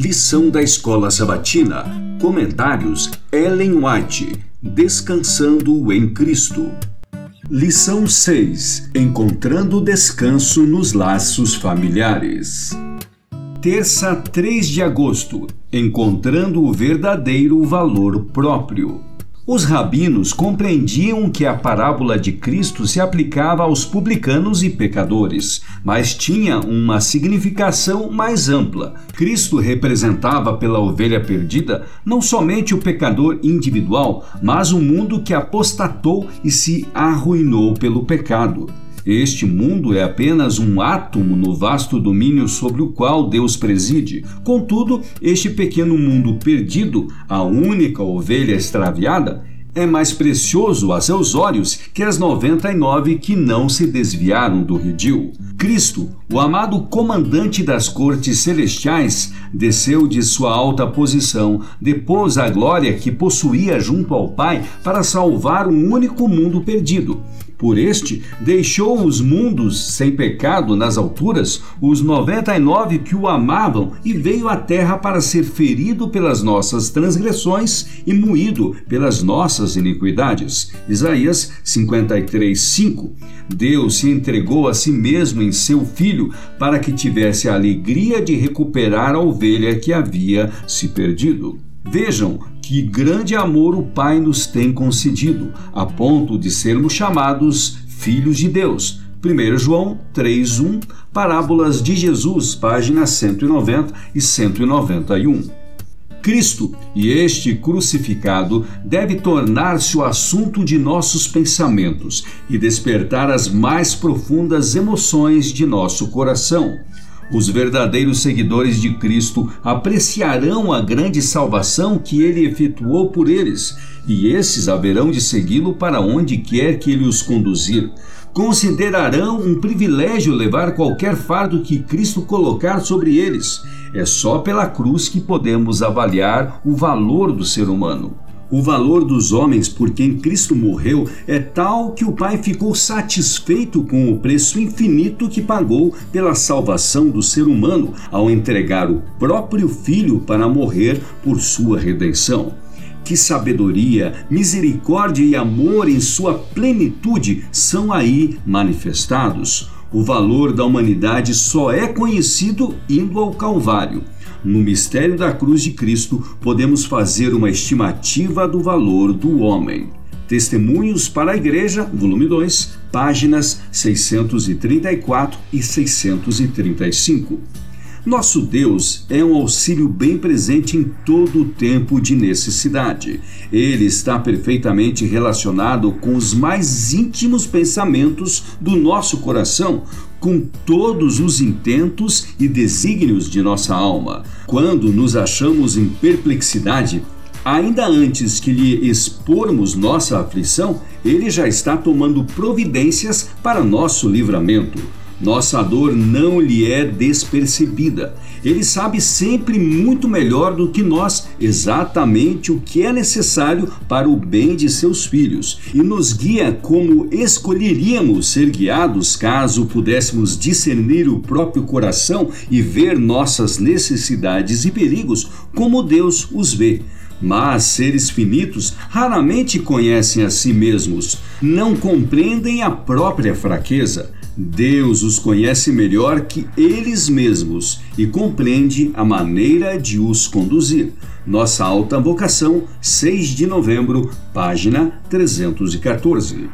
Lição da Escola Sabatina. Comentários Ellen White. Descansando em Cristo. Lição 6. Encontrando descanso nos laços familiares. Terça, 3 de agosto. Encontrando o verdadeiro valor próprio. Os rabinos compreendiam que a parábola de Cristo se aplicava aos publicanos e pecadores, mas tinha uma significação mais ampla. Cristo representava pela ovelha perdida não somente o pecador individual, mas o mundo que apostatou e se arruinou pelo pecado. Este mundo é apenas um átomo no vasto domínio sobre o qual Deus preside. Contudo, este pequeno mundo perdido, a única ovelha extraviada, é mais precioso a seus olhos que as 99 que não se desviaram do redil. Cristo, o amado comandante das cortes celestiais, desceu de sua alta posição, depôs a glória que possuía junto ao Pai para salvar um único mundo perdido. Por este, deixou os mundos sem pecado nas alturas, os 99 que o amavam, e veio à terra para ser ferido pelas nossas transgressões e moído pelas nossas iniquidades. Isaías 53, 5. Deus se entregou a si mesmo em seu Filho para que tivesse a alegria de recuperar a ovelha que havia se perdido. Vejam que grande amor o Pai nos tem concedido, a ponto de sermos chamados filhos de Deus. 1 João 3:1, Parábolas de Jesus, páginas 190 e 191. Cristo e este crucificado deve tornar-se o assunto de nossos pensamentos e despertar as mais profundas emoções de nosso coração. Os verdadeiros seguidores de Cristo apreciarão a grande salvação que ele efetuou por eles, e esses haverão de segui-lo para onde quer que ele os conduzir. Considerarão um privilégio levar qualquer fardo que Cristo colocar sobre eles. É só pela cruz que podemos avaliar o valor do ser humano. O valor dos homens por quem Cristo morreu é tal que o Pai ficou satisfeito com o preço infinito que pagou pela salvação do ser humano ao entregar o próprio Filho para morrer por sua redenção. Que sabedoria, misericórdia e amor em sua plenitude são aí manifestados. O valor da humanidade só é conhecido indo ao Calvário. No mistério da cruz de Cristo, podemos fazer uma estimativa do valor do homem. Testemunhos para a Igreja, volume 2, páginas 634 e 635. Nosso Deus é um auxílio bem presente em todo o tempo de necessidade. Ele está perfeitamente relacionado com os mais íntimos pensamentos do nosso coração, com todos os intentos e desígnios de nossa alma. Quando nos achamos em perplexidade, ainda antes que lhe expormos nossa aflição, ele já está tomando providências para nosso livramento. Nossa dor não lhe é despercebida. Ele sabe sempre muito melhor do que nós exatamente o que é necessário para o bem de seus filhos e nos guia como escolheríamos ser guiados caso pudéssemos discernir o próprio coração e ver nossas necessidades e perigos como Deus os vê. Mas seres finitos raramente conhecem a si mesmos, não compreendem a própria fraqueza Deus os conhece melhor que eles mesmos e compreende a maneira de os conduzir. Nossa Alta Vocação, 6 de novembro, página 314.